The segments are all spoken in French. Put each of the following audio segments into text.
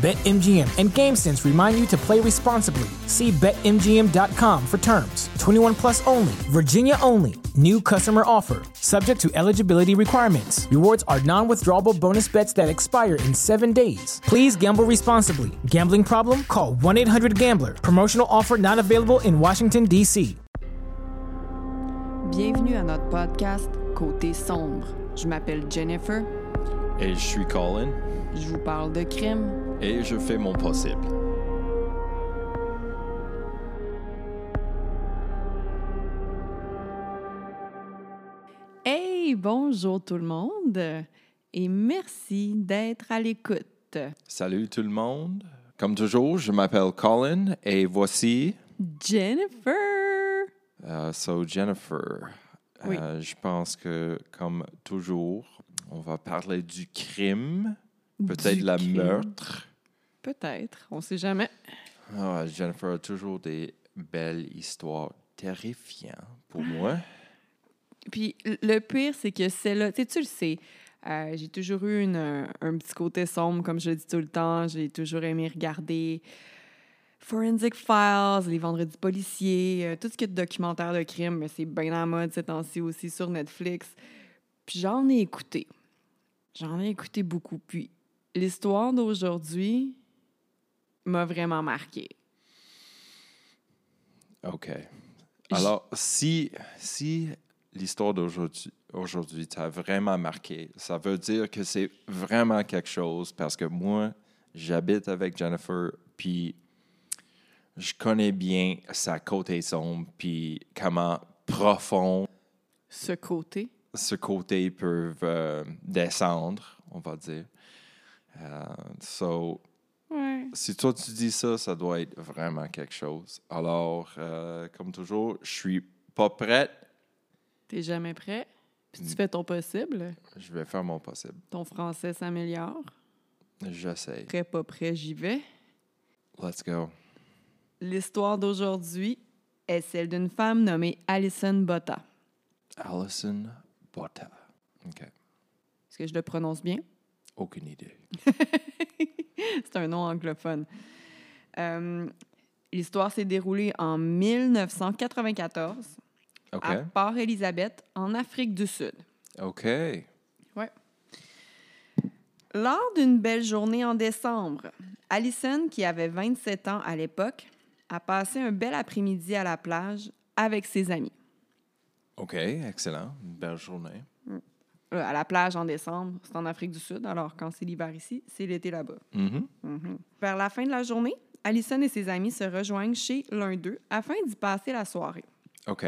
BetMGM and GameSense remind you to play responsibly. See BetMGM.com for terms. 21 plus only, Virginia only. New customer offer, subject to eligibility requirements. Rewards are non withdrawable bonus bets that expire in seven days. Please gamble responsibly. Gambling problem? Call 1 800 Gambler. Promotional offer not available in Washington, D.C. Bienvenue à notre podcast Côté sombre. Je m'appelle Jennifer. Et je suis Colin. Je vous parle de crime. Et je fais mon possible. Hey, bonjour tout le monde et merci d'être à l'écoute. Salut tout le monde. Comme toujours, je m'appelle Colin et voici. Jennifer! Uh, so, Jennifer, Oui. euh, je pense que, comme toujours, on va parler du crime, peut-être la crime. meurtre. Peut-être, on sait jamais. Ah, Jennifer a toujours des belles histoires terrifiantes pour moi. Puis le pire, c'est que celle-là, tu sais, tu le sais, euh, j'ai toujours eu une- un, un petit côté sombre, comme je le dis tout le temps. J'ai toujours aimé regarder Forensic Files, les vendredis policiers, euh, tout ce qui est de documentaire de crime, mais c'est bien en mode ces temps-ci aussi sur Netflix. Puis j'en ai écouté. J'en ai écouté beaucoup. Puis l'histoire d'aujourd'hui m'a vraiment marqué. OK. Alors, si, si l'histoire d'aujourd'hui aujourd'hui t'a vraiment marqué, ça veut dire que c'est vraiment quelque chose parce que moi, j'habite avec Jennifer, puis je connais bien sa côté sombre, puis comment profond Ce côté. ce côté peut euh, descendre, on va dire. Euh, so. Si toi tu dis ça, ça doit être vraiment quelque chose. Alors, euh, comme toujours, je suis pas prête. T'es jamais prêt? Puis Mm. tu fais ton possible? Je vais faire mon possible. Ton français s'améliore? J'essaie. Prêt, pas prêt, j'y vais. Let's go. L'histoire d'aujourd'hui est celle d'une femme nommée Alison Botta. Alison Botta. OK. Est-ce que je le prononce bien? Aucune idée. C'est un nom anglophone. Euh, L'histoire s'est déroulée en 1994 OK. à Port-Élisabeth, en Afrique du Sud. OK. Ouais. Lors d'une belle journée en décembre, Alison, qui avait 27 ans à l'époque, a passé un bel après-midi à la plage avec ses amis. OK. Excellent. Une belle journée. Euh, à la plage en décembre, c'est en Afrique du Sud, alors quand c'est l'hiver ici, c'est l'été là-bas. Mhm. Mhm. Vers la fin de la journée, Alison et ses amis se rejoignent chez l'un d'eux afin d'y passer la soirée. OK.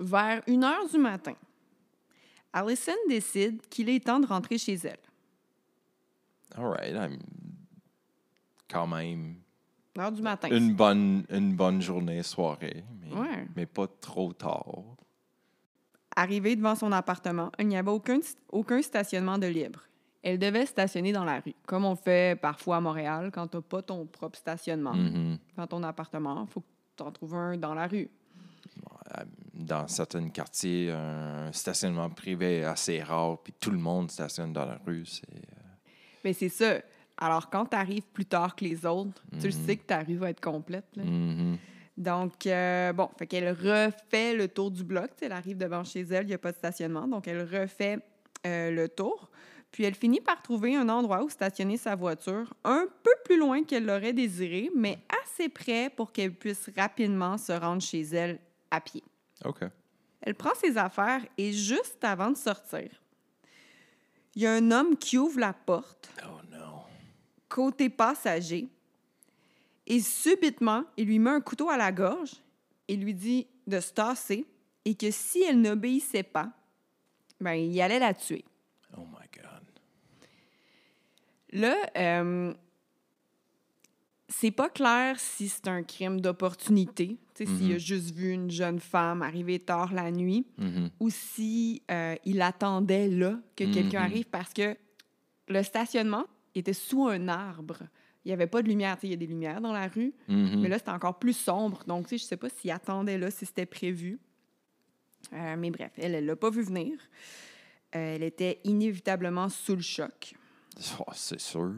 Vers 1 heure du matin, Alison décide qu'il est temps de rentrer chez elle. All right. I'm quand même 1 heure du matin. une bonne, une bonne journée, soirée, mais, Ouais. mais pas trop tard. Arrivée devant son appartement, il n'y avait aucun, aucun stationnement de libre. Elle devait stationner dans la rue, comme on fait parfois à Montréal quand tu n'as pas ton propre stationnement Mhm. dans ton appartement. Il faut que tu en trouves un dans la rue. Dans certains quartiers, un stationnement privé est assez rare, puis tout le monde stationne dans la rue. C'est, euh, Mais c'est ça. Alors, quand tu arrives plus tard que les autres, tu le Mhm. sais que ta rue va être complète. là. mhm. Donc, euh, bon, fait qu'elle refait le tour du bloc. Elle arrive devant chez elle, il n'y a pas de stationnement. Donc, elle refait euh, le tour. Puis, elle finit par trouver un endroit où stationner sa voiture, un peu plus loin qu'elle l'aurait désiré, mais assez près pour qu'elle puisse rapidement se rendre chez elle à pied. OK. Elle prend ses affaires et juste avant de sortir, il y a un homme qui ouvre la porte Oh non. côté passager et subitement, il lui met un couteau à la gorge et lui dit de se tasser et que si elle n'obéissait pas, ben, il allait la tuer. Oh my God. Là, euh, c'est pas clair si c'est un crime d'opportunité, tu sais, s'il a juste vu une jeune femme arriver tard la nuit, Mhm. ou si euh, il attendait là que quelqu'un Mhm. arrive parce que le stationnement était sous un arbre. Il n'y avait pas de lumière. Il y a des lumières dans la rue, Mhm. mais là, c'était encore plus sombre. Donc, je sais pas s'il attendait là, si c'était prévu. Euh, mais bref, elle, elle l'a pas vu venir. Euh, elle était inévitablement sous le choc. Oh, c'est sûr.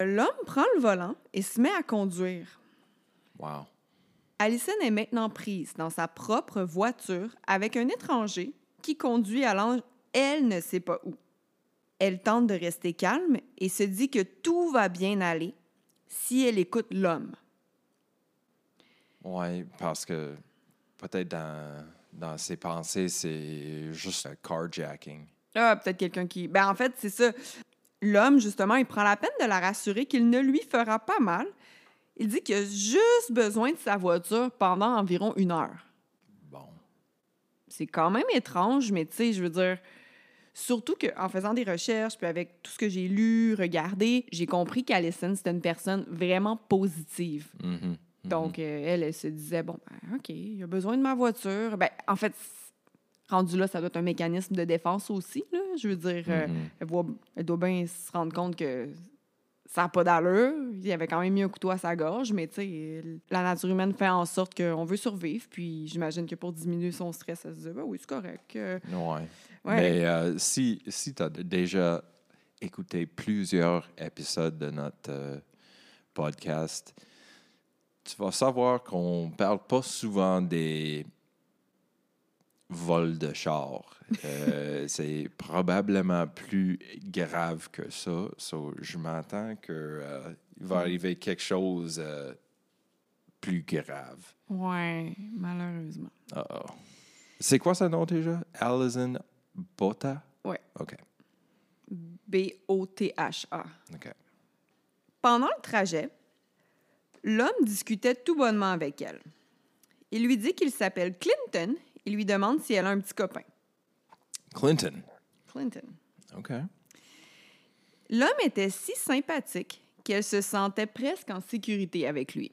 L'homme prend le volant et se met à conduire. Wow. Allison est maintenant prise dans sa propre voiture avec un étranger qui conduit allant elle ne sait pas où. Elle tente de rester calme et se dit que tout va bien aller si elle écoute l'homme. Oui, parce que peut-être dans, dans ses pensées, c'est juste un carjacking. Ah, peut-être quelqu'un qui... Ben, en fait, c'est ça. L'homme, justement, il prend la peine de la rassurer qu'il ne lui fera pas mal. Il dit qu'il a juste besoin de sa voiture pendant environ une heure. Bon. c'est quand même étrange, mais tu sais, je veux dire, surtout qu'en faisant des recherches, puis avec tout ce que j'ai lu, regardé, j'ai compris qu'Alison, c'était une personne vraiment positive. Mhm. Donc, euh, elle, elle se disait, bon, ben, OK, il a besoin de ma voiture. Ben, en fait, rendu là, ça doit être un mécanisme de défense aussi, là. Je veux dire, euh, Mhm. elle, voit- elle doit bien se rendre compte que ça n'a pas d'allure. Il avait quand même mis un couteau à sa gorge, mais tu sais, la nature humaine fait en sorte qu'on veut survivre. Puis j'imagine que pour diminuer son stress, elle se disait, ben oui, c'est correct. euh, Ouais. Ouais. Mais euh, si, si tu as déjà écouté plusieurs épisodes de notre euh, podcast, tu vas savoir qu'on parle pas souvent des vols de chars. Euh, c'est probablement plus grave que ça. So, je m'attends qu'il va arriver quelque chose euh, plus grave. Ouais, malheureusement. Uh-oh. C'est quoi son nom déjà? Alison Botta? Ouais. OK. B-O-T-H-A. OK. Pendant le trajet, l'homme discutait tout bonnement avec elle. Il lui dit qu'il s'appelle Clinton et lui demande si elle a un petit copain. Clinton. Clinton. OK. L'homme était si sympathique qu'elle se sentait presque en sécurité avec lui.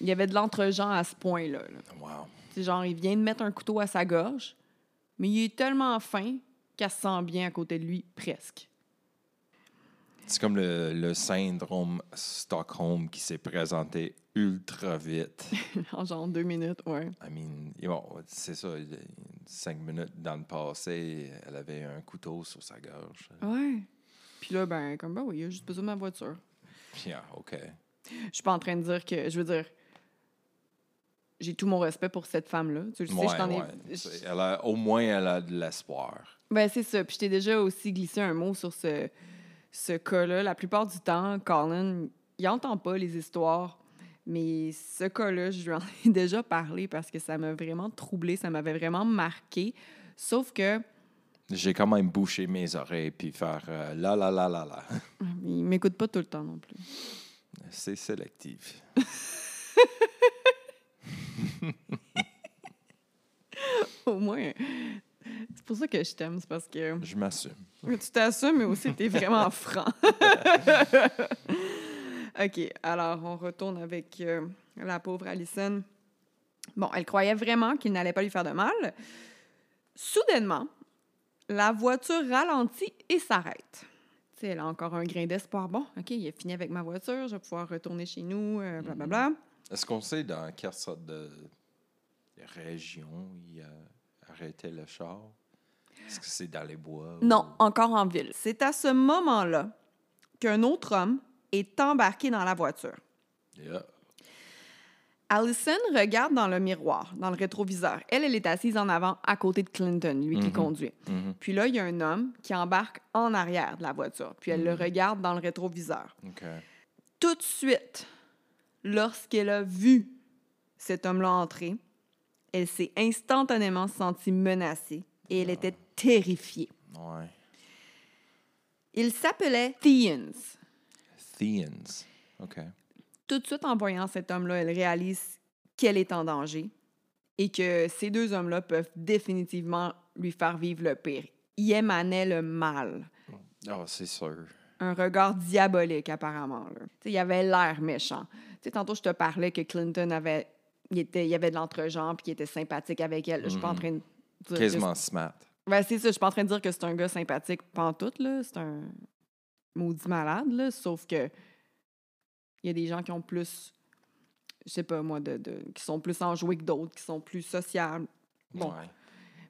Il y avait de l'entre-gens à ce point-là. là. Wow. C'est genre, il vient de mettre un couteau à sa gorge, mais il est tellement fin qu'elle se sent bien à côté de lui, presque. C'est comme le, le syndrome Stockholm qui s'est présenté ultra vite. en genre deux minutes, ouais. I mean, bon, c'est ça. Cinq minutes dans le passé, elle avait un couteau sur sa gorge. Ouais. Puis là, ben, comme, ben oui, il a juste besoin de ma voiture. Yeah, OK. Je suis pas en train de dire que, je veux dire, j'ai tout mon respect pour cette femme-là. Tu le sais, je t'en ai. Ouais. C'est- Elle a, au moins, elle a de l'espoir. Ben, c'est ça. Puis je t'ai déjà aussi glissé un mot sur ce, ce cas-là. La plupart du temps, Colin, il entend pas les histoires. Mais ce cas-là, je lui en ai déjà parlé parce que ça m'a vraiment troublé, ça m'avait vraiment marqué. Sauf que J'ai quand même bouché mes oreilles puis faire euh, la la la la la. il m'écoute pas tout le temps non plus. C'est sélectif. Au moins, c'est pour ça que je t'aime, c'est parce que Je m'assume. tu t'assumes, mais aussi t'es vraiment franc. OK, alors on retourne avec euh, la pauvre Allison. Bon, elle croyait vraiment qu'il n'allait pas lui faire de mal. Soudainement, la voiture ralentit et s'arrête. Tu sais, elle a encore un grain d'espoir. Bon, OK, il a fini avec ma voiture, je vais pouvoir retourner chez nous, euh, blablabla. Est-ce qu'on sait dans quelle sorte de région il a arrêté le char? Est-ce que c'est dans les bois? Non, ou- encore en ville. C'est à ce moment-là qu'un autre homme est embarqué dans la voiture. Yeah. Allison regarde dans le miroir, dans le rétroviseur. Elle, elle est assise en avant à côté de Clinton, lui qui Mhm. conduit. Mhm. Puis là, il y a un homme qui embarque en arrière de la voiture. Puis elle le regarde dans le rétroviseur. Tout de suite, lorsqu'elle a vu cet homme-là entrer, elle s'est instantanément sentie menacée et elle était terrifiée. Ouais. Il s'appelait Theans. Theans. OK. Tout de suite, en voyant cet homme-là, elle réalise qu'elle est en danger et que ces deux hommes-là peuvent définitivement lui faire vivre le pire. Il émanait le mal. Oh, c'est sûr. Un regard diabolique, apparemment. là. Il avait l'air méchant. Tu sais, tantôt, je te parlais que Clinton avait, il était, il avait de l'entre-genre puis qu'il était sympathique avec elle. Je suis pas en train de dire Quasiment smart. Ben, c'est ça, je suis pas en train de dire que c'est un gars sympathique pantoute, là. C'est un maudit malade, là. Sauf que il y a des gens qui ont plus, je sais pas moi, de, de- qui sont plus enjoués que d'autres, qui sont plus sociables. Bon. Ouais.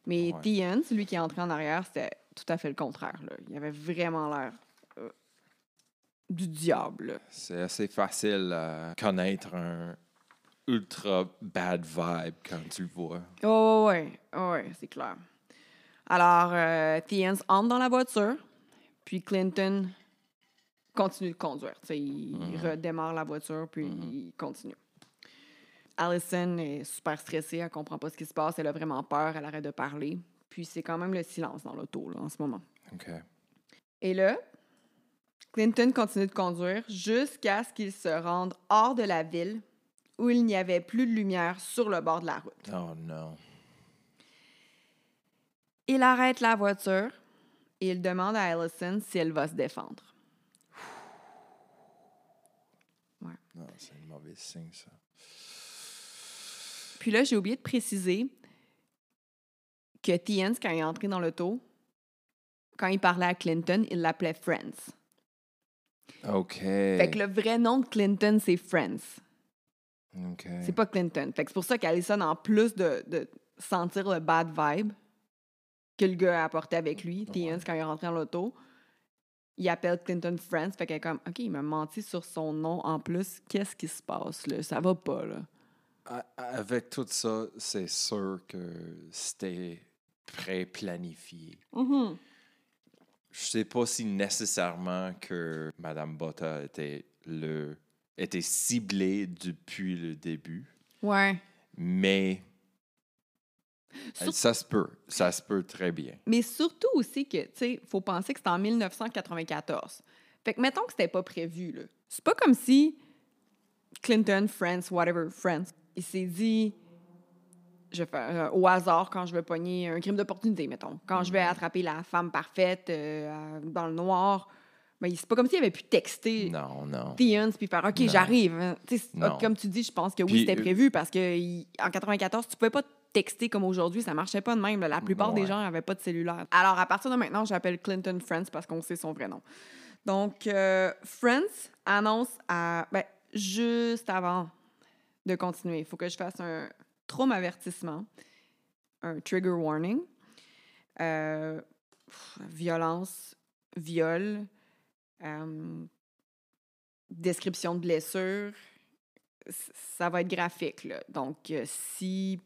Mais Ouais. Tian, celui qui est entré en arrière, c'était tout à fait le contraire, là. Il avait vraiment l'air du diable. C'est assez facile à connaître un ultra bad vibe quand tu le vois. Oh, ouais, oh, ouais, c'est clair. Alors, euh, entre dans la voiture, puis Clinton continue de conduire. Tu sais, il redémarre la voiture, puis il continue. Allison est super stressée, elle comprend pas ce qui se passe, elle a vraiment peur, elle arrête de parler. Puis c'est quand même le silence dans l'auto, en ce moment. OK. Et là, Clinton continue de conduire jusqu'à ce qu'il se rende hors de la ville où il n'y avait plus de lumière sur le bord de la route. Oh non. Il arrête la voiture et il demande à Allison si elle va se défendre. Non, c'est un mauvais signe, ça. Puis là, j'ai oublié de préciser que Tiens, quand il est entré dans l'auto, quand il parlait à Clinton, il l'appelait Friends. OK. Fait que le vrai nom de Clinton, c'est Friends. OK. C'est pas Clinton. Fait que c'est pour ça qu'Allison, en plus de, de sentir le bad vibe que le gars a apporté avec lui, Tiens, quand il est rentré dans l'auto, il appelle Clinton Friends. Fait qu'elle est comme, OK, il m'a menti sur son nom en plus. Qu'est-ce qui se passe, là? Ça va pas, là. Avec tout ça, c'est sûr que c'était pré-planifié. Mhm. Je sais pas si nécessairement que Madame Botta était le était ciblée depuis le début, Ouais. mais ça se peut, ça se peut très bien. Mais surtout aussi que, tu sais, faut penser que c'était en 1994. Fait que mettons que c'était pas prévu, là. C'est pas comme si Clinton, France, whatever, France, il s'est dit, je vais faire euh, au hasard quand je vais pogner un crime d'opportunité, mettons. Quand je vais attraper la femme parfaite euh, dans le noir, ben, c'est pas comme s'il avait pu texter Non, non. Theons puis faire OK, j'arrive. hein. Non. Comme tu dis, je pense que oui, c'était euh, prévu parce que il- en 94, tu pouvais pas texter comme aujourd'hui, ça marchait pas de même. La plupart des gens n'avaient pas de cellulaire. Alors, à partir de maintenant, j'appelle Clinton France parce qu'on sait son vrai nom. Donc, euh, France annonce à. Ben, juste avant de continuer, il faut que je fasse un trauma avertissement, un trigger warning. Euh, pff, violence, viol, euh, description de blessure, ça va être graphique. Là. Donc, euh, si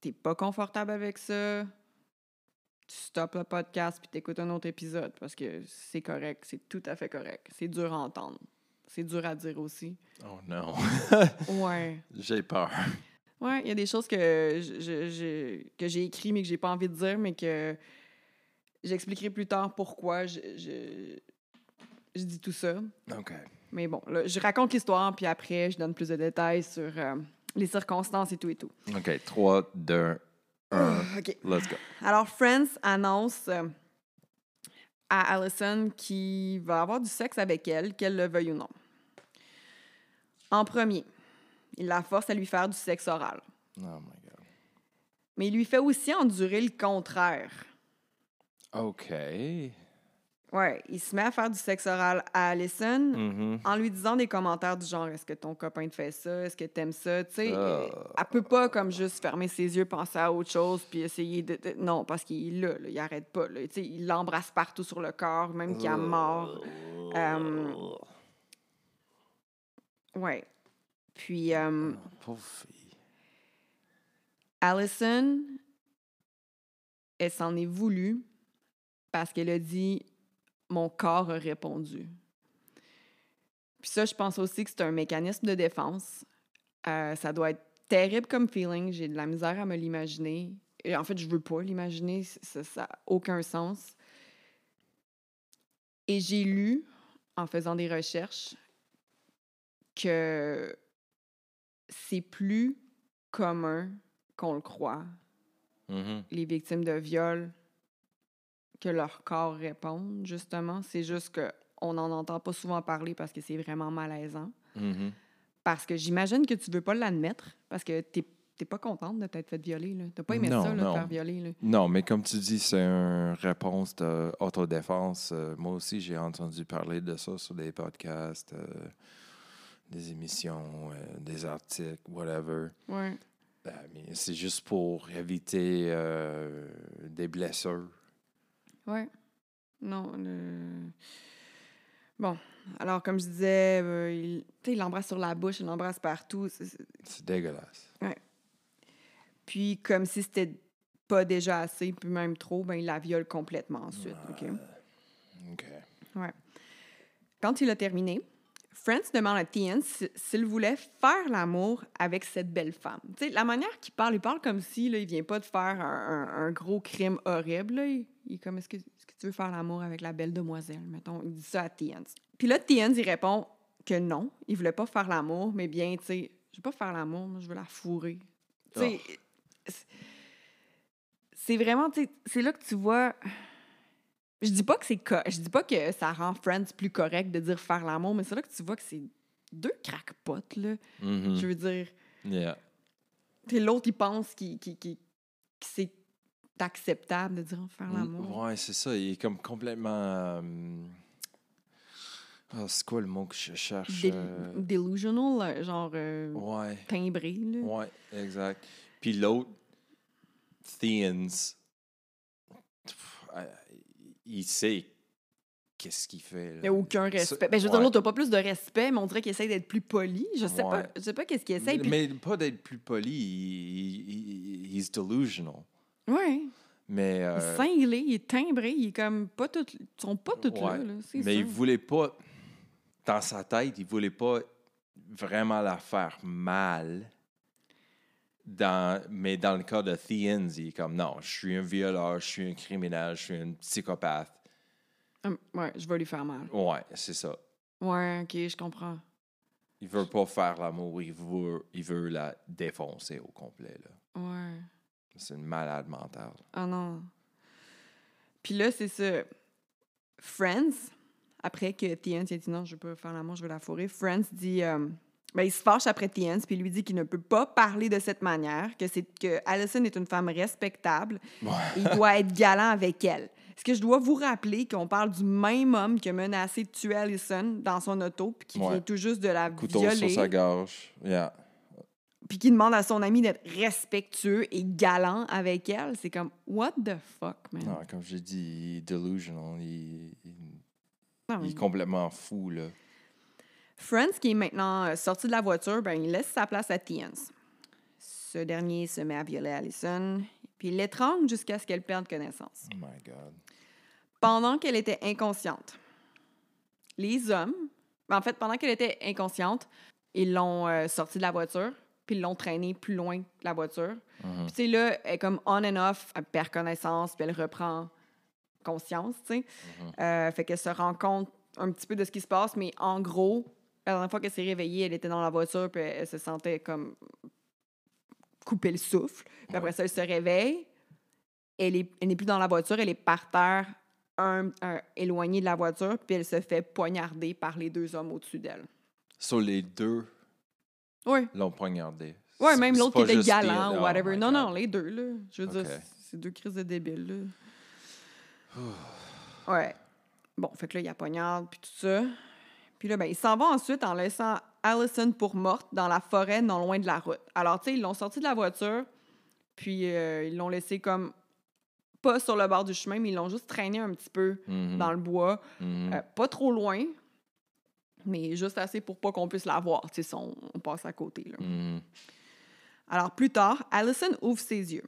t'es pas confortable avec ça, tu stoppes le podcast puis t'écoutes un autre épisode parce que c'est correct, c'est tout à fait correct. C'est dur à entendre. C'est dur à dire aussi. Oh non. Ouais. J'ai peur. Ouais, il y a des choses que je- je- je- que j'ai écrites mais que j'ai pas envie de dire, mais que j'expliquerai plus tard pourquoi je, je, je dis tout ça. OK. Mais bon, là, je raconte l'histoire, puis après, je donne plus de détails sur euh, les circonstances et tout et tout. OK. 3, 2, 1. OK. Let's go. Alors, Friends annonce euh, à Allison qu'il va avoir du sexe avec elle, qu'elle le veuille ou non. En premier, il la force à lui faire du sexe oral. Oh my God. Mais il lui fait aussi endurer le contraire. OK. Ouais, il se met à faire du sexe oral à Allison Mhm. en lui disant des commentaires du genre est-ce que ton copain te fait ça? Est-ce que t'aimes ça? Tu sais euh, elle peut pas comme juste fermer ses yeux penser à autre chose puis essayer de, de- non parce qu'il est là, là, il arrête pas là, tu sais il l'embrasse partout sur le corps même qu'il a mort Euh, ouais puis euh, Pauvre fille. Allison elle s'en est voulu parce qu'elle a dit mon corps a répondu. Puis ça, je pense aussi que c'est un mécanisme de défense. Euh, ça doit être terrible comme feeling. J'ai de la misère à me l'imaginer. En fait, je veux pas l'imaginer. Ça n'a aucun sens. Et j'ai lu, en faisant des recherches, que c'est plus commun qu'on le croit, Mhm. les victimes de viol, que leur corps répondent, justement. C'est juste que on n'en entend pas souvent parler parce que c'est vraiment malaisant. Mhm. Parce que j'imagine que tu veux pas l'admettre, parce que t'es t'es pas contente de t'être fait violer. là. T'as pas aimé Non, ça, là, non. te faire violer. Là. Non, mais comme tu dis, c'est une réponse d'autodéfense. Euh, moi aussi, j'ai entendu parler de ça sur des podcasts, euh, des émissions, euh, des articles, whatever. Ouais. Ben, mais c'est juste pour éviter euh, des blessures. Ouais. Non, le... Bon, alors comme je disais, euh, il, l'embrasse sur la bouche, il l'embrasse partout. c'est- dégueulasse. Puis comme si c'était pas déjà assez, puis même trop, ben il la viole complètement ensuite. OK? OK. Quand il a terminé, Franz demande à Tian si- s'il voulait faire l'amour avec cette belle femme. Tu sais, la manière qu'il parle, il parle comme si là, il vient pas de faire un, un- un gros crime horrible. là. Il, il est comme est-ce que, tu veux faire l'amour avec la belle demoiselle, mettons? Il dit ça à Tian. Puis là, Tian, il répond que non, il voulait pas faire l'amour, mais bien, tu sais, je veux pas faire l'amour, je veux la fourrer. Tu sais, c'est- c'est vraiment, tu sais, c'est là que tu vois. Je dis pas que c'est je dis pas que ça rend Friends plus correct de dire faire l'amour, mais c'est là que tu vois que c'est deux crackpots là. Mhm. Je veux dire, Yeah. l'autre il pense qu'il que c'est acceptable de dire faire Mm, l'amour. Ouais, c'est ça. Il est comme complètement. euh, ah, c'est quoi le mot que je cherche? Euh, Delusional, genre euh, Ouais. timbré là. Ouais, exact. Puis l'autre, Theans, il sait qu'est-ce qu'il fait. là. Il n'y a aucun respect. Ben, je veux dire, ouais. l'autre n'a pas plus de respect, mais on dirait qu'il essaie d'être plus poli. Je sais Ouais. pas. Je sais pas qu'est-ce qu'il essaie. Mais, mais pas d'être plus poli, il, il- he's delusional. Ouais. Mais, Il euh, est cinglé, il est timbré, il est comme pas toutes. Ils sont pas toutes là, ouais. là. Mais ça. il voulait pas, dans sa tête, il voulait pas vraiment la faire mal. Dans, mais dans le cas de Theans, il est comme non, je suis un violeur, je suis un criminel, je suis un psychopathe. Hum, ouais, je vais lui faire mal. Ouais, c'est ça. Ouais, ok, je comprends. Il veut pas faire l'amour, il veut, il veut la défoncer au complet. Là. Ouais. C'est une malade mentale. Ah non. Puis là, c'est ça. Friends, après que Tiens a dit non, je veux pas faire l'amour, je veux la fourrer, Friends dit. euh, ben, il se fâche après Tiens, puis il lui dit qu'il ne peut pas parler de cette manière, que, c'est, que Allison est une femme respectable, et il doit être galant avec elle. Est-ce que je dois vous rappeler qu'on parle du même homme qui a menacé de tuer Allison dans son auto, puis qui Ouais. vient tout juste de la Couteau violer? sur sa gorge. Yeah. puis qui demande à son ami d'être respectueux et galant avec elle, c'est comme what the fuck, man? Non, comme j'ai dit, il est delusional. Il, il- Non, il est complètement fou, là. Friends, qui est maintenant euh, sorti de la voiture, ben, il laisse sa place à Tiens. Ce dernier se met à violer Allison, puis il l'étrangle jusqu'à ce qu'elle perde connaissance. Oh my God. Pendant qu'elle était inconsciente, les hommes, ben, en fait, pendant qu'elle était inconsciente, ils l'ont euh, sortie de la voiture, puis ils l'ont traînée plus loin de la voiture. Mhm. Puis, tu sais, là, elle est comme on and off, elle perd connaissance, puis elle reprend conscience, tu sais. Euh, fait qu'elle se rend compte un petit peu de ce qui se passe, mais en gros, la dernière fois qu'elle s'est réveillée, elle était dans la voiture, puis elle, se sentait comme couper le souffle. Puis après ça, elle se réveille. Elle est- elle n'est plus dans la voiture, elle est par terre, un, un- éloignée de la voiture, puis elle se fait poignarder par les deux hommes au-dessus d'elle. Sur les deux? Oui. l'ont poignardé. Ouais, C'est- même l'autre qui était galant ou Oh whatever. non, God. non, les deux, là. Je veux dire, c'est deux crises de débiles, là. ouais. Bon, fait que là, il y a poignarde, puis tout ça. Puis là, ben, il s'en va ensuite en laissant Allison pour morte dans la forêt non loin de la route. Alors, tu sais, ils l'ont sorti de la voiture, puis euh, ils l'ont laissé comme pas sur le bord du chemin, mais ils l'ont juste traîné un petit peu Mhm. dans le bois. Mhm. Euh, pas trop loin, mais juste assez pour pas qu'on puisse la voir. Tu sais, si on, on passe à côté, là. Mhm. Alors, plus tard, Allison ouvre ses yeux.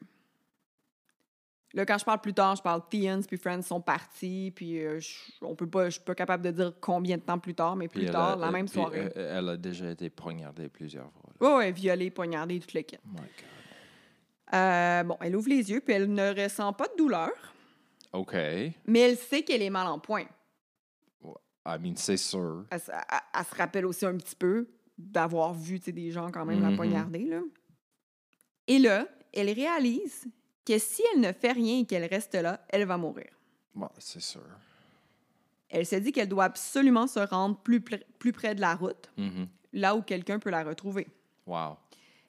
Là, quand je parle plus tard, je parle Theans puis Friends sont partis, puis euh, je, on peut pas, je suis pas capable de dire combien de temps plus tard, mais plus tard, a- la même puis soirée. Elle, elle a déjà été poignardée plusieurs fois. ouais, violée, poignardée, tout le kit. Oh my God. Euh, bon, elle ouvre les yeux, puis elle ne ressent pas de douleur, OK. mais elle sait qu'elle est mal en point. I mean, c'est sûr. Elle, se- elle- elle se rappelle aussi un petit peu d'avoir vu des gens quand même la Mhm. poignarder. Là. Et là, elle réalise que si elle ne fait rien et qu'elle reste là, elle va mourir. Bon, c'est sûr. Elle se dit qu'elle doit absolument se rendre plus, pr- plus près de la route, Mhm. là où quelqu'un peut la retrouver. Wow.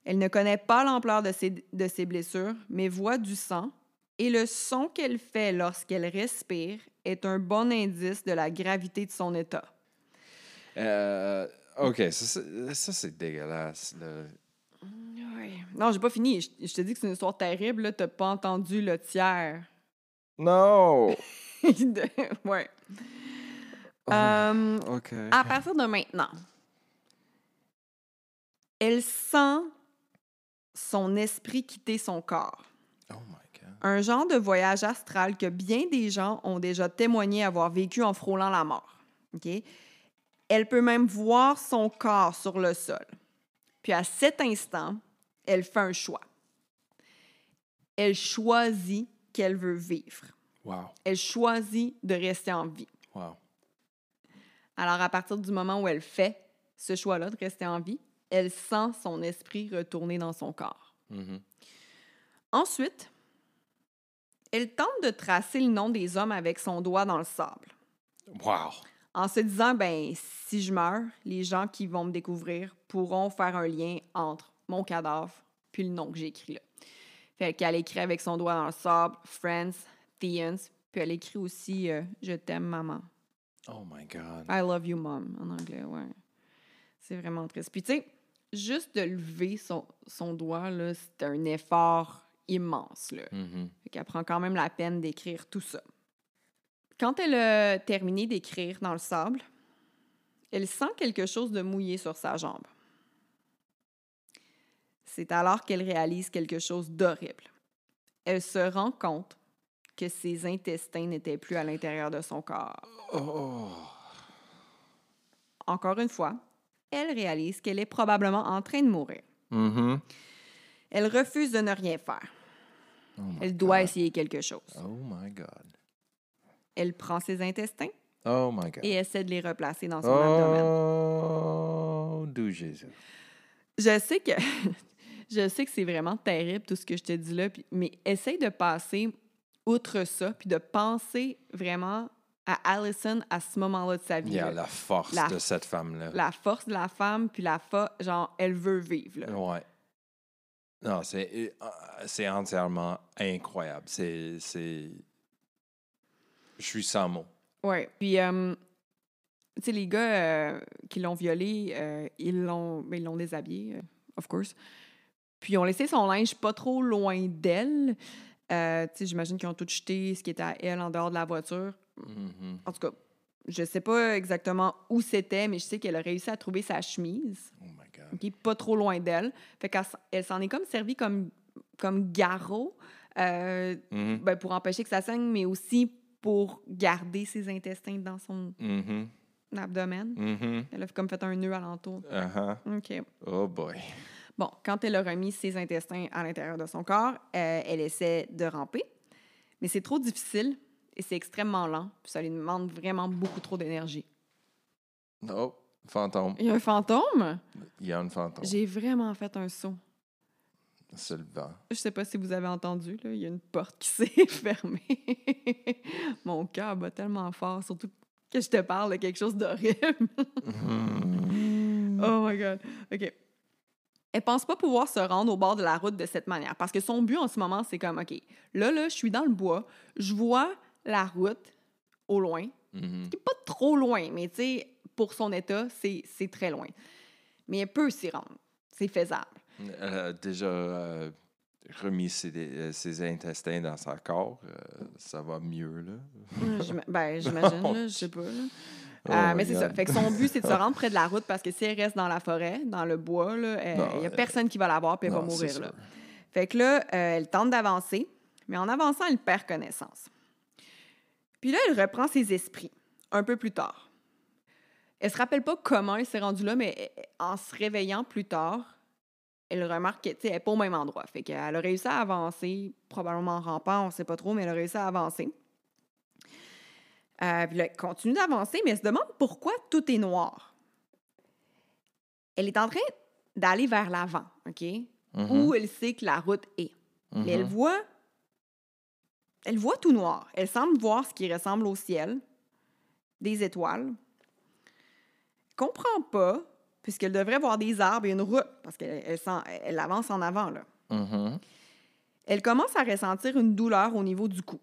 Elle ne connaît pas l'ampleur de ses, de ses blessures, mais voit du sang. Et le son qu'elle fait lorsqu'elle respire est un bon indice de la gravité de son état. Euh, OK, ça, c'est- ça, c'est dégueulasse. Non, j'ai pas fini. Je, je te dis que c'est une histoire terrible. là. T'as pas entendu le tiers. Non! ouais. Euh, OK. à partir de maintenant, elle sent son esprit quitter son corps. Oh my God. Un genre de voyage astral que bien des gens ont déjà témoigné avoir vécu en frôlant la mort. OK? Elle peut même voir son corps sur le sol. Puis à cet instant, elle fait un choix. Elle choisit qu'elle veut vivre. Wow. Elle choisit de rester en vie. Wow. Alors, à partir du moment où elle fait ce choix-là de rester en vie, elle sent son esprit retourner dans son corps. Mhm. Ensuite, elle tente de tracer le nom des hommes avec son doigt dans le sable, Wow. en se disant, ben, si je meurs, les gens qui vont me découvrir pourront faire un lien entre mon cadavre puis le nom que j'ai écrit là. Fait qu'elle écrit avec son doigt dans le sable, Friends, Theans, puis elle écrit aussi euh, Je t'aime, maman. Oh my God. I love you, mom, en anglais, ouais. C'est vraiment triste. Puis, tu sais, juste de lever son, son doigt, là, c'est un effort immense, là. Mhm. Fait qu'elle prend quand même la peine d'écrire tout ça. Quand elle a terminé d'écrire dans le sable, elle sent quelque chose de mouillé sur sa jambe. C'est alors qu'elle réalise quelque chose d'horrible. Elle se rend compte que ses intestins n'étaient plus à l'intérieur de son corps. Oh. Encore une fois, elle réalise qu'elle est probablement en train de mourir. Mhm. Elle refuse de ne rien faire. Oh Elle doit God. essayer quelque chose. Oh my God. Elle prend ses intestins Oh my God. et essaie de les replacer dans son abdomen. Oh, Jésus. Je sais que je sais que c'est vraiment terrible tout ce que je te dis là, puis- mais essaye de passer outre ça, puis de penser vraiment à Allison à ce moment-là de sa vie. Il y a la force La- de cette femme-là. La force de la femme, puis la fa... genre, elle veut vivre. Là. Ouais. Non, c'est euh, c'est entièrement incroyable. C'est. c'est- Je suis sans mots. Ouais. Puis, euh, tu sais, les gars euh, qui l'ont violée, euh, ils l'ont ben, ils l'ont déshabillée, of course. Puis, ils ont laissé son linge pas trop loin d'elle. Euh, tu sais, j'imagine qu'ils ont tout jeté ce qui était à elle en dehors de la voiture. Mhm. En tout cas, je sais pas exactement où c'était, mais je sais qu'elle a réussi à trouver sa chemise, Oh my God. OK, pas trop loin d'elle. Fait qu'elle elle s'en est comme servie comme, comme garrot euh, Mhm. ben, pour empêcher que ça saigne, mais aussi pour garder ses intestins dans son Mhm. abdomen. Elle a comme fait un nœud alentour. Uh-huh. OK. Oh boy. Bon, quand elle a remis ses intestins à l'intérieur de son corps, euh, elle essaie de ramper, mais c'est trop difficile et c'est extrêmement lent. Puis ça lui demande vraiment beaucoup trop d'énergie. Oh, fantôme. Il y a un fantôme? Il y a un fantôme. J'ai vraiment fait un saut. C'est le vent. Je sais pas si vous avez entendu, là, il y a une porte qui s'est fermée. Mon cœur bat tellement fort, surtout que je te parle de quelque chose d'horrible. oh my God. OK. Elle pense pas pouvoir se rendre au bord de la route de cette manière parce que son but en ce moment, c'est comme, OK, là, là, je suis dans le bois, je vois la route au loin, Mhm. qui est pas trop loin, mais tu sais, pour son état, c'est c'est très loin. Mais elle peut s'y rendre. C'est faisable. Elle a déjà euh, remis ses, euh, ses intestins dans son corps. euh, ça va mieux, là. Ben, j'imagine, je sais pas. là. Oh Euh, my mais c'est ça. Fait que son but, c'est de se rendre près de la route parce que si elle reste dans la forêt, dans le bois, il Non, n'y a euh, personne qui va la voir puis elle va Non, mourir. Là. Fait que là, euh, elle tente d'avancer, mais en avançant, elle perd connaissance. Puis là, elle reprend ses esprits un peu plus tard. Elle se rappelle pas comment elle s'est rendue là, mais euh, en se réveillant plus tard, elle remarque qu'elle n'est pas au même endroit. Fait qu'elle a réussi à avancer, probablement en rampant, on ne sait pas trop, mais elle a réussi à avancer. Euh, puis là, elle continue d'avancer, mais elle se demande pourquoi tout est noir. Elle est en train d'aller vers l'avant, OK? Mhm. où elle sait que la route est. Mais elle Mhm. voit. Elle voit tout noir. Elle semble voir ce qui ressemble au ciel, des étoiles. Elle comprend pas, puisqu'elle devrait voir des arbres et une route, parce qu'elle elle avance en avant. Là. Mhm. Elle commence à ressentir une douleur au niveau du cou.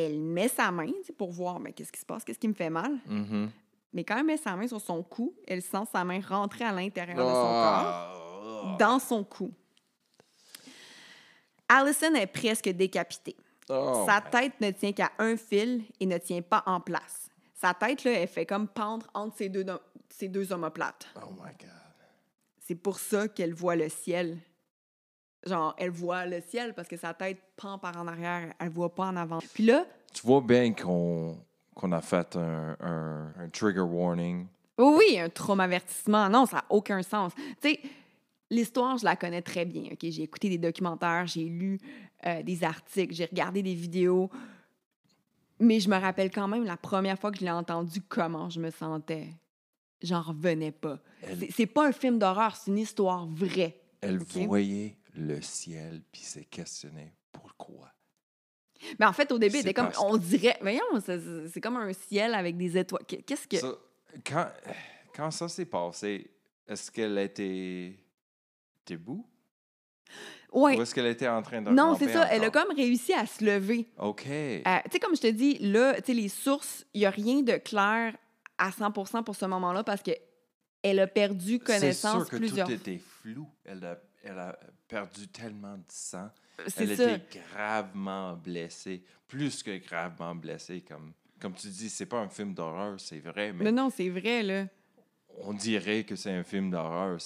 Elle met sa main pour voir mais qu'est-ce qui se passe, qu'est-ce qui me fait mal. Mhm. Mais quand elle met sa main sur son cou, elle sent sa main rentrer à l'intérieur de son corps, Ah. dans son cou. Allison est presque décapitée. Oh Sa tête ne tient qu'à un fil et ne tient pas en place. Sa tête, là, elle fait comme pendre entre ces deux, ces deux omoplates. Oh my God. C'est pour ça qu'elle voit le ciel. Genre, elle voit le ciel parce que sa tête pend par en arrière, elle voit pas en avant. Puis là, Tu vois bien qu'on qu'on a fait un, un- un trigger warning. oui, un traumavertissement. Non, ça n'a aucun sens. Tu sais, l'histoire, je la connais très bien. ok? J'ai écouté des documentaires, j'ai lu euh, des articles, j'ai regardé des vidéos. Mais je me rappelle quand même la première fois que je l'ai entendu, comment je me sentais. J'en revenais pas. Elle- C'est- pas un film d'horreur, c'est une histoire vraie. Elle voyait le ciel puis s'est questionnée pourquoi. Mais en fait, au début, C'est c'était comme, on dirait, voyons, c'est- c'est c'est comme un ciel avec des étoiles. Qu'est- Qu'est-ce que. Ça, quand, quand ça s'est passé, est-ce qu'elle était debout? ouais. Ou est-ce qu'elle était en train de Non, c'est ça. Elle a comme réussi à se lever. OK. Euh, tu sais, comme je te dis, là, tu sais, les sources, il n'y a rien de clair à 100% pour ce moment-là parce que elle a perdu C'est connaissance sûr que plusieurs tout était flou. Elle a, elle a perdu tellement de sang. C'est Elle ça. était gravement blessée, plus que gravement blessée. Comme, comme tu dis, c'est pas un film d'horreur, c'est vrai, mais Mais non, c'est vrai, là. on dirait que c'est un film d'horreur.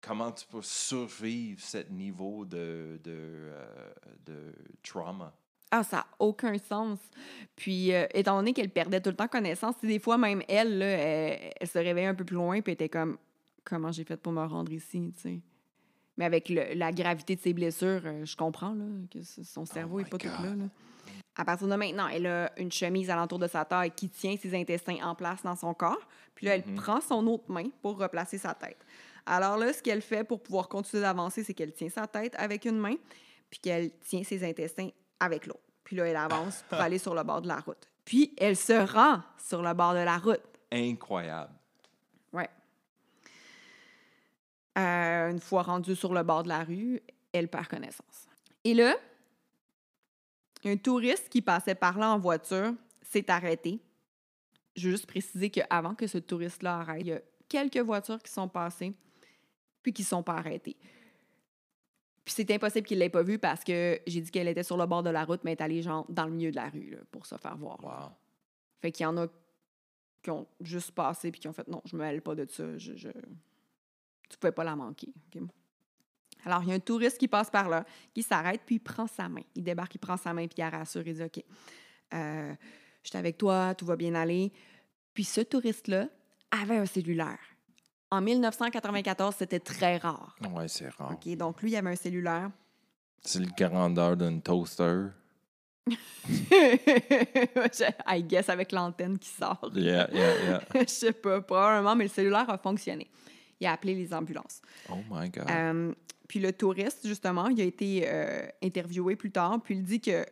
Comment tu peux survivre ce niveau de, de, euh, de trauma? Ah, ça n'a aucun sens. Puis, euh, étant donné qu'elle perdait tout le temps connaissance, des fois, même elle, là, elle, elle se réveillait un peu plus loin puis était comme Comment j'ai fait pour me rendre ici, tu sais? Mais avec le- la gravité de ses blessures, euh, je comprends là, que son cerveau Oh n'est my pas tout là, là. À partir de maintenant, elle a une chemise alentour de sa taille qui tient ses intestins en place dans son corps. Puis là, elle Mhm. prend son autre main pour replacer sa tête. Alors là, ce qu'elle fait pour pouvoir continuer d'avancer, c'est qu'elle tient sa tête avec une main, puis qu'elle tient ses intestins avec l'autre. Puis là, elle avance pour aller sur le bord de la route. Puis elle se rend sur le bord de la route. Incroyable. Ouais. Euh, une fois rendue sur le bord de la rue, elle perd connaissance. Et là, un touriste qui passait par là en voiture s'est arrêté. Je veux juste préciser qu'avant que ce touriste-là arrête, il y a quelques voitures qui sont passées, puis qui ne sont pas arrêtées. Puis c'est impossible qu'il ne l'ait pas vu parce que j'ai dit qu'elle était sur le bord de la route, mais elle est allée genre dans le milieu de la rue là, pour se faire voir. Wow. Fait qu'il y en a qui ont juste passé puis qui ont fait non, je me mêle pas de ça. Je, je... Tu pouvais pas la manquer. Alors, il y a un touriste qui passe par là, qui s'arrête, puis il prend sa main. Il débarque, il prend sa main, puis il la rassure. Il dit OK, euh, je suis avec toi, tout va bien aller. Puis ce touriste-là avait un cellulaire. En 1994, c'était très rare. Ouais, c'est rare. OK, donc lui, il avait un cellulaire. C'est le grandeur d'un toaster. I guess avec l'antenne qui sort. Yeah, yeah, yeah. je sais pas, probablement, mais le cellulaire a fonctionné. Il a appelé les ambulances. Oh my God. Euh, puis le touriste, justement, il a été euh, interviewé plus tard, puis il dit que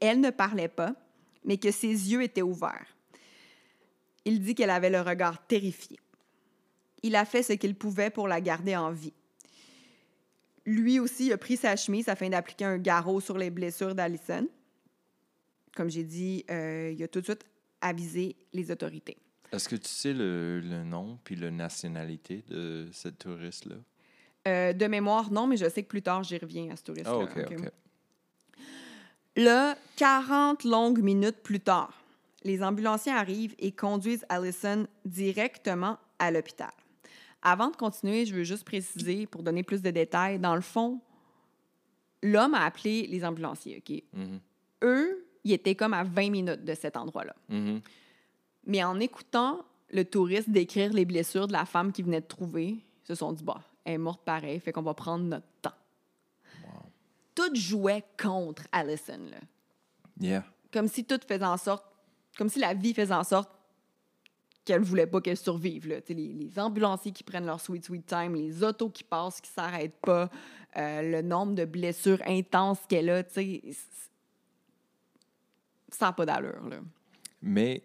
elle ne parlait pas, mais que ses yeux étaient ouverts. Il dit qu'elle avait le regard terrifié. Il a fait ce qu'il pouvait pour la garder en vie. Lui aussi a pris sa chemise afin d'appliquer un garrot sur les blessures d'Allison. Comme j'ai dit, euh, il a tout de suite avisé les autorités. Est-ce que tu sais le, le nom puis la nationalité de cette touriste-là? Euh, de mémoire, non, mais je sais que plus tard, j'y reviens à ce touriste-là. OK. Là, 40 longues minutes plus tard, les ambulanciers arrivent et conduisent Allison directement à l'hôpital. Avant de continuer, je veux juste préciser, pour donner plus de détails, dans le fond, l'homme a appelé les ambulanciers, OK? Mhm, Eux, ils étaient comme à 20 minutes de cet endroit-là. mhm. Mais en écoutant le touriste décrire les blessures de la femme qui venait de trouver, ils se sont dit, bah, elle est morte pareil, fait qu'on va prendre notre temps. Tout jouait contre Allison, là. Yeah. Comme si tout faisait en sorte, comme si la vie faisait en sorte qu'elle voulait pas qu'elle survive. Là. Les, les ambulanciers qui prennent leur sweet, sweet time, les autos qui passent, qui s'arrêtent pas, euh, le nombre de blessures intenses qu'elle a, tu sais, c- ça n'a pas d'allure. Là. Mais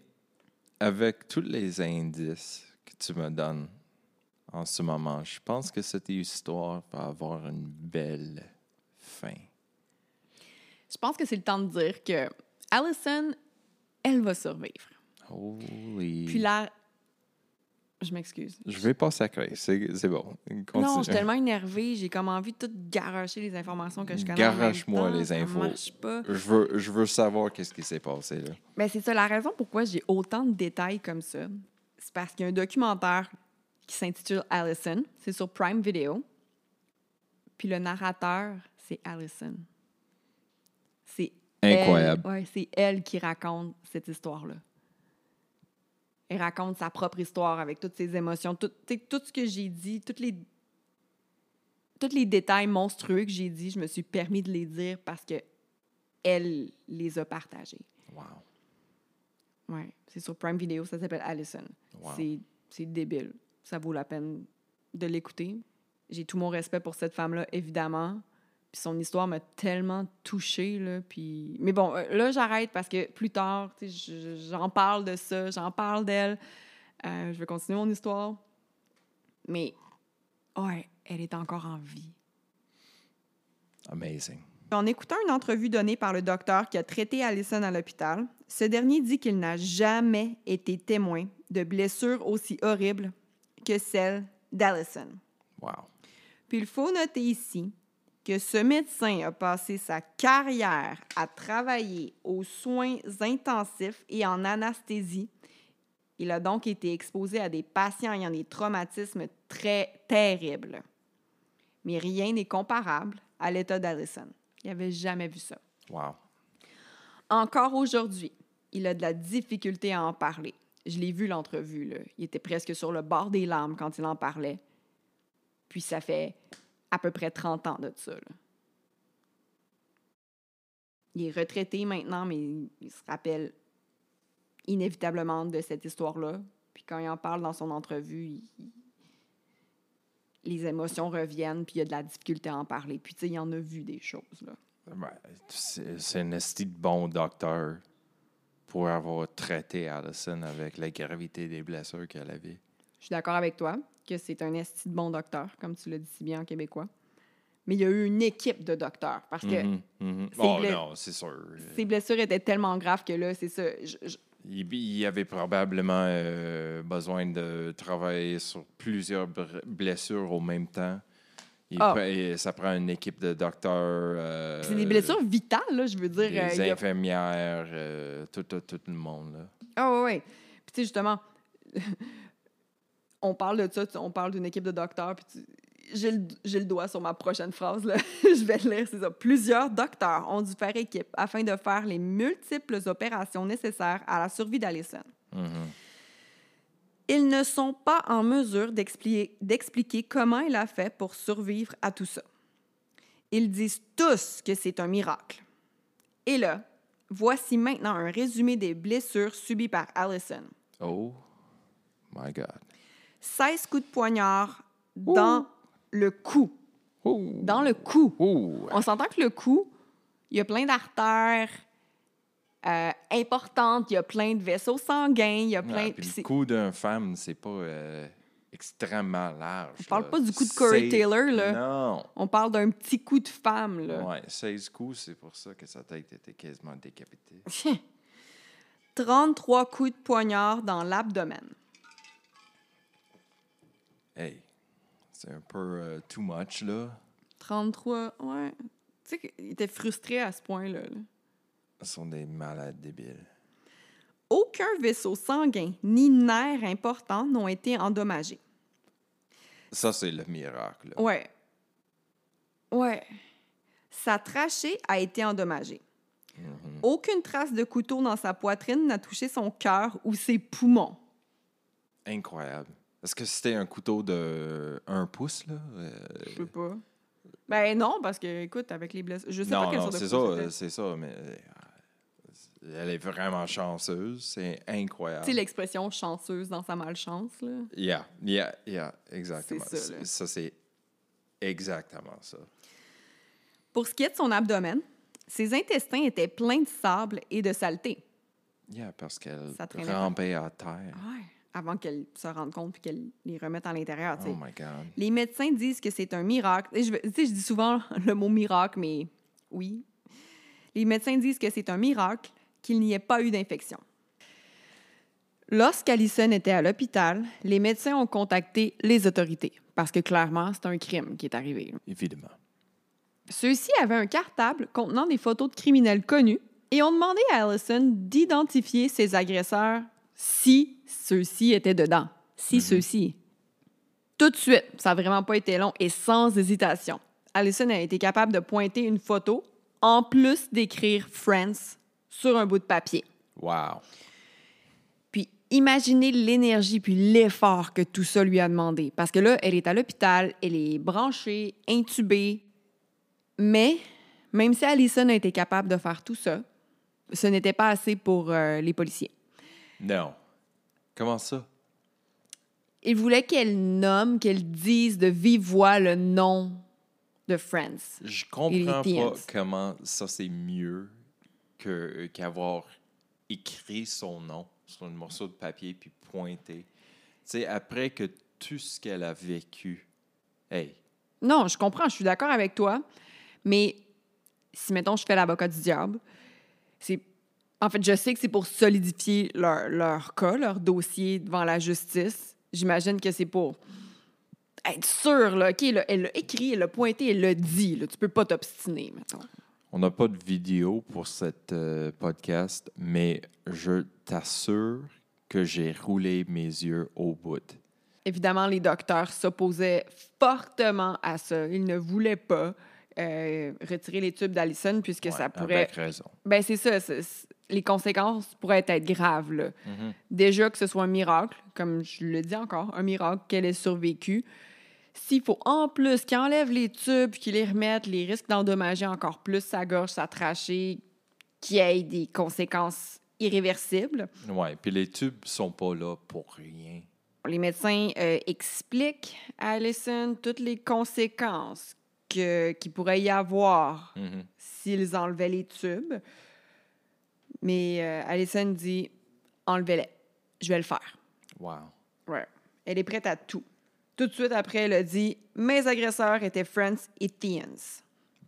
avec tous les indices que tu me donnes en ce moment, je pense que cette histoire va avoir une belle fin. Je pense que c'est le temps de dire que Allison, elle va survivre. Holy. Puis là, je m'excuse. Je vais pas sacrer, c'est bon. Non, je suis tellement énervée, j'ai comme envie de tout garocher les informations que je connais. temps, les infos. pas. Je veux, je veux savoir qu'est-ce qui s'est passé là. Ben, c'est ça, la raison pourquoi j'ai autant de détails comme ça. C'est parce qu'il y a un documentaire qui s'intitule Allison. C'est sur Prime Video. Puis le narrateur, c'est Allison. C'est Incroyable. elle- ouais, c'est elle qui raconte cette histoire-là. Elle raconte sa propre histoire avec toutes ses émotions, tout, ce que j'ai dit, toutes les, tous les détails monstrueux que j'ai dit, je me suis permis de les dire parce que elle les a partagés. Wow. Ouais, c'est sur Prime Video, ça s'appelle Allison. Wow. C'est, c'est débile. Ça vaut la peine de l'écouter. J'ai tout mon respect pour cette femme-là, évidemment. Puis son histoire m'a tellement touchée, là. Puis... Mais bon, euh, là, j'arrête parce que plus tard, j'en parle de ça, j'en parle d'elle. Euh, je vais continuer mon histoire. Mais, ouais, elle est encore en vie. Amazing. En écoutant une entrevue donnée par le docteur qui a traité Allison à l'hôpital, ce dernier dit qu'il n'a jamais été témoin de blessures aussi horribles que celles d'Allison. Wow. Puis il faut noter ici que ce médecin a passé sa carrière à travailler aux soins intensifs et en anesthésie. Il a donc été exposé à des patients ayant des traumatismes très terribles. Mais rien n'est comparable à l'état d'Allison. Il n'avait jamais vu ça. Wow. Encore aujourd'hui, il a de la difficulté à en parler. Je l'ai vu l'entrevue, là. Il était presque sur le bord des larmes quand il en parlait. Puis ça fait à peu près 30 ans de ça. là. Il est retraité maintenant, mais il se rappelle inévitablement de cette histoire-là. Puis quand il en parle dans son entrevue, il- les émotions reviennent, puis il a de la difficulté à en parler. Puis tu sais, il en a vu des choses, là. Ben, c'est un esti de bon docteur pour avoir traité Allison avec la gravité des blessures qu'elle avait. Je suis d'accord avec toi que c'est un esti de bon docteur, comme tu l'as dit si bien en québécois. Mais il y a eu une équipe de docteurs parce que c'est Oh non, c'est sûr. ses blessures étaient tellement graves que là, c'est ça. je- je- Il, il avait probablement euh, besoin de travailler sur plusieurs blessures au même temps. Il Ah. ça prend une équipe de docteurs. euh, c'est des blessures vitales, là, je veux dire. Des euh, a- infirmières, tout, tout, tout le monde. Là. Ah oui, oui. Puis tu sais, justement, on parle de ça, tu- on parle d'une équipe de docteurs, puis tu- j'ai le, j'ai le doigt sur ma prochaine phrase, là. je vais le lire, c'est ça. Plusieurs docteurs ont dû faire équipe afin de faire les multiples opérations nécessaires à la survie d'Allison. Mhm. Ils ne sont pas en mesure d'expliquer d'expliquer comment il a fait pour survivre à tout ça. Ils disent tous que c'est un miracle. Et là, voici maintenant un résumé des blessures subies par Allison. Oh, my God. 16 coups de poignard dans le cou. Oh. Dans le cou. Oh. On s'entend que le cou, il y a plein d'artères euh, importantes, il y a plein de vaisseaux sanguins, il y a plein... Ah, puis le cou d'une femme, c'est pas euh, extrêmement large. On parle là. pas du coup de Corey Taylor, là. Non. On parle d'un petit coup de femme, là. Ouais, 16 coups, c'est pour ça que sa tête était quasiment décapitée. 33 coups de poignard dans l'abdomen. Hey, c'est un peu euh, too much, là. 33, ouais. Tu sais qu'il était frustré à ce point-là. là. Ce sont des malades débiles. Aucun vaisseau sanguin ni nerf important n'ont été endommagés. Ça, c'est le miracle. là. Ouais. Ouais. Sa trachée a été endommagée. Mhm. Aucune trace de couteau dans sa poitrine n'a touché son cœur ou ses poumons. Incroyable. Est-ce que c'était un couteau de 1 pouce, là? Euh, Je sais pas. Ben non, parce que, écoute, avec les blessures. Je sais pas quelle non, sorte de c'est ça, euh, c'est ça, mais... euh, elle est vraiment chanceuse. C'est incroyable. Tu sais, l'expression chanceuse dans sa malchance, là. Yeah, yeah, yeah, exactement. Ça. C'est- Ça, c'est exactement ça. Pour ce qui est de son abdomen, ses intestins étaient pleins de sable et de saleté. Yeah, parce qu'elle rampait à terre. Ouais. Avant qu'elle se rende compte puis qu'elle les remette à l'intérieur. Oh my God. Les médecins disent que c'est un miracle. Et Je, je dis souvent le mot miracle, mais oui. Les médecins disent que c'est un miracle qu'il n'y ait pas eu d'infection. Lorsqu'Alison était à l'hôpital, les médecins ont contacté les autorités parce que clairement, c'est un crime qui est arrivé. Évidemment. Ceux-ci avaient un cartable contenant des photos de criminels connus et ont demandé à Allison d'identifier ses agresseurs si ceux-ci étaient dedans. Si ceux-ci. Tout de suite, ça n'a vraiment pas été long et sans hésitation. Allison a été capable de pointer une photo en plus d'écrire France sur un bout de papier. Wow. Puis imaginez l'énergie puis l'effort que tout ça lui a demandé. Parce que là, elle est à l'hôpital, elle est branchée, intubée. Mais même si Allison a été capable de faire tout ça, ce n'était pas assez pour euh, les policiers. Non. Comment ça? Ils voulaient qu'elle nomme, qu'elle dise de vive voix le nom de Friends. Je comprends pas comment ça c'est mieux que qu'avoir écrit son nom sur un morceau de papier puis pointé. Tu sais, après que tout ce qu'elle a vécu. Hey, Non, je comprends, je suis d'accord avec toi. Mais si, mettons, je fais l'avocat du diable, c'est. En fait, je sais que c'est pour solidifier leur, leur cas, leur dossier devant la justice. J'imagine que c'est pour être sûr, là, OK, là, elle l'a écrit, elle l'a pointé, elle l'a dit. Là, tu peux pas t'obstiner, mettons. on n'a pas de vidéo pour cette euh, podcast, mais je t'assure que j'ai roulé mes yeux au bout. Évidemment, les docteurs s'opposaient fortement à ça. Ils ne voulaient pas euh, retirer les tubes d'Allison puisque Ouais, ça pourrait Avec raison. Ben c'est ça. Les conséquences pourraient être graves. Là. Mhm. Déjà que ce soit un miracle, comme je le dis encore, un miracle qu'elle ait survécu. S'il faut en plus qu'il enlève les tubes, qu'il les remette, les risques d'endommager encore plus sa gorge, sa trachée, qu'il y ait des conséquences irréversibles. Ouais, puis les tubes sont pas là pour rien. Les médecins euh, expliquent à Allison toutes les conséquences que- qu'il pourrait y avoir Mhm. s'ils enlevaient les tubes. Mais euh, Allison dit enlevez-les. Je vais le faire. Wow. Ouais. Elle est prête à tout. Tout de suite après, elle a dit mes agresseurs étaient Friends et Thiens.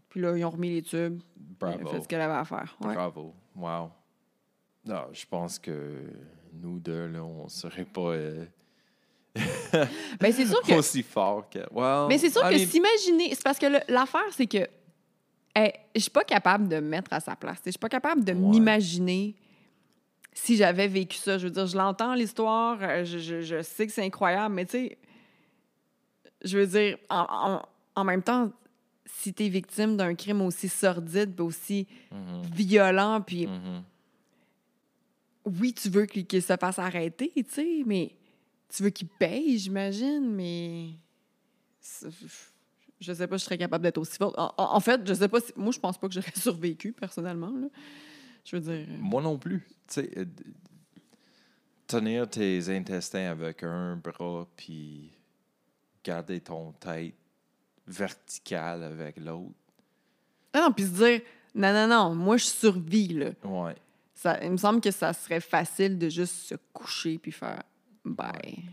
Puis là, ils ont remis les tubes. Elle a Bravo. fait ce qu'elle avait à faire. Ouais. Bravo. Wow. Non, je pense que nous deux, là, on serait pas euh, Ben, c'est sûr que. aussi forts que. Well, Mais c'est sûr I que mean, s'imaginer. C'est parce que l'affaire, c'est que. Eh, je suis pas capable de me mettre à sa place. Je suis pas capable de Ouais. m'imaginer si j'avais vécu ça. Je veux dire, je l'entends, l'histoire. euh, Je, je- je sais que c'est incroyable, mais tu sais. Je veux dire, en, en- en même temps, si tu es victime d'un crime aussi sordide, puis aussi Mhm, violent, puis mhm. oui, tu veux qu'il qu'il se fasse arrêter, tu sais, mais tu veux qu'il paye, j'imagine, mais je sais pas, si je serais capable d'être aussi forte. En, fait, je sais pas si... Moi, je pense pas que j'aurais survécu, personnellement, là. Je veux dire... Moi non plus. Tu sais, euh, tenir tes intestins avec un bras, puis garder ton tête verticale avec l'autre. Ah non, puis se dire, non, non, non, moi, je survis, là. Ouais. Ça, il me semble que ça serait facile de juste se coucher puis faire bye.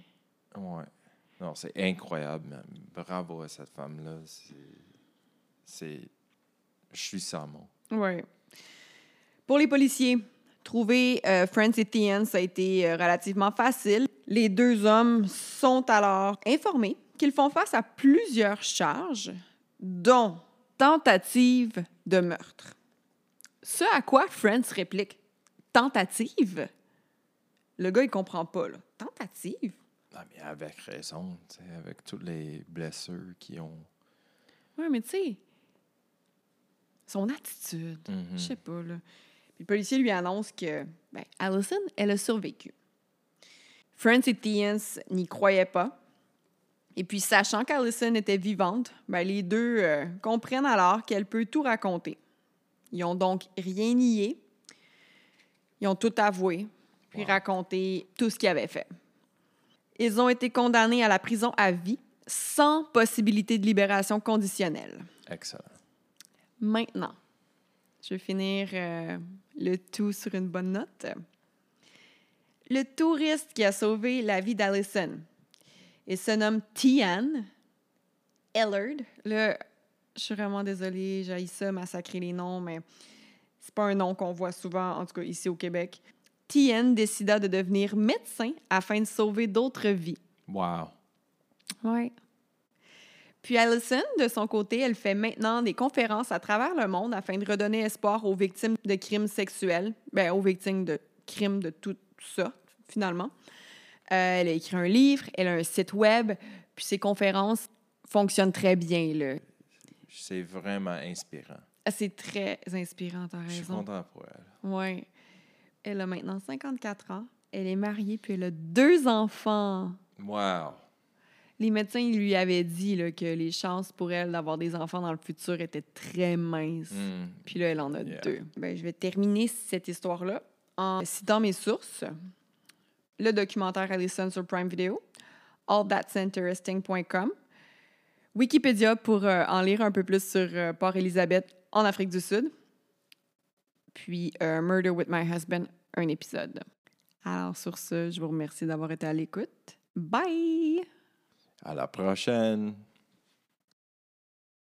Ouais. Non, c'est incroyable. Bravo à cette femme-là. C'est-. Je suis sans mots. Oui. Pour les policiers, trouver euh, Francis et ça a été euh, relativement facile. Les deux hommes sont alors informés qu'ils font face à plusieurs charges, dont tentative de meurtre. Ce à quoi Franz réplique Tentative? Le gars, il comprend pas, là. Tentative? Ah, mais avec raison, avec toutes les blessures qui ont. Oui, mais tu sais, son attitude. Mhm. Je sais pas, là. Puis le policier lui annonce que, ben, Allison, elle a survécu. Franz et Thiens n'y croyaient pas. Et puis, sachant qu'Allison était vivante, ben, les deux euh, comprennent alors qu'elle peut tout raconter. Ils ont donc rien nié. Ils ont tout avoué, puis raconté tout ce qu'ils avaient fait. Ils ont été condamnés à la prison à vie, sans possibilité de libération conditionnelle. Excellent. Maintenant, je vais finir euh, le tout sur une bonne note. Le touriste qui a sauvé la vie d'Allison, il se nomme Tian Ellard. Là, je suis vraiment désolée, j'ai ça, massacrer les noms, mais c'est pas un nom qu'on voit souvent, en tout cas ici au Québec. Tian décida de devenir médecin afin de sauver d'autres vies. Wow. Ouais. Puis Allison, de son côté, elle fait maintenant des conférences à travers le monde afin de redonner espoir aux victimes de crimes sexuels, ben, aux victimes de crimes de toutes sortes, finalement. Euh, elle a écrit un livre, elle a un site web, puis ses conférences fonctionnent très bien. Là. C'est vraiment inspirant. Ah, C'est très inspirant, t'as Je suis raison. content pour elle. Oui. Elle a maintenant 54 ans. Elle est mariée, puis elle a deux enfants. Wow. Les médecins ils lui avaient dit là, que les chances pour elle d'avoir des enfants dans le futur étaient très minces. Mm. Puis là, elle en a Yeah. deux. Ben, je vais terminer cette histoire-là en citant mes sources. Le documentaire Allison sur Prime Video, allthat'sinteresting.com, Wikipédia pour euh, en lire un peu plus sur euh, Port Elizabeth en Afrique du Sud, puis euh, Murder with My Husband, un épisode. Alors sur ce, je vous remercie d'avoir été à l'écoute. Bye! À la prochaine.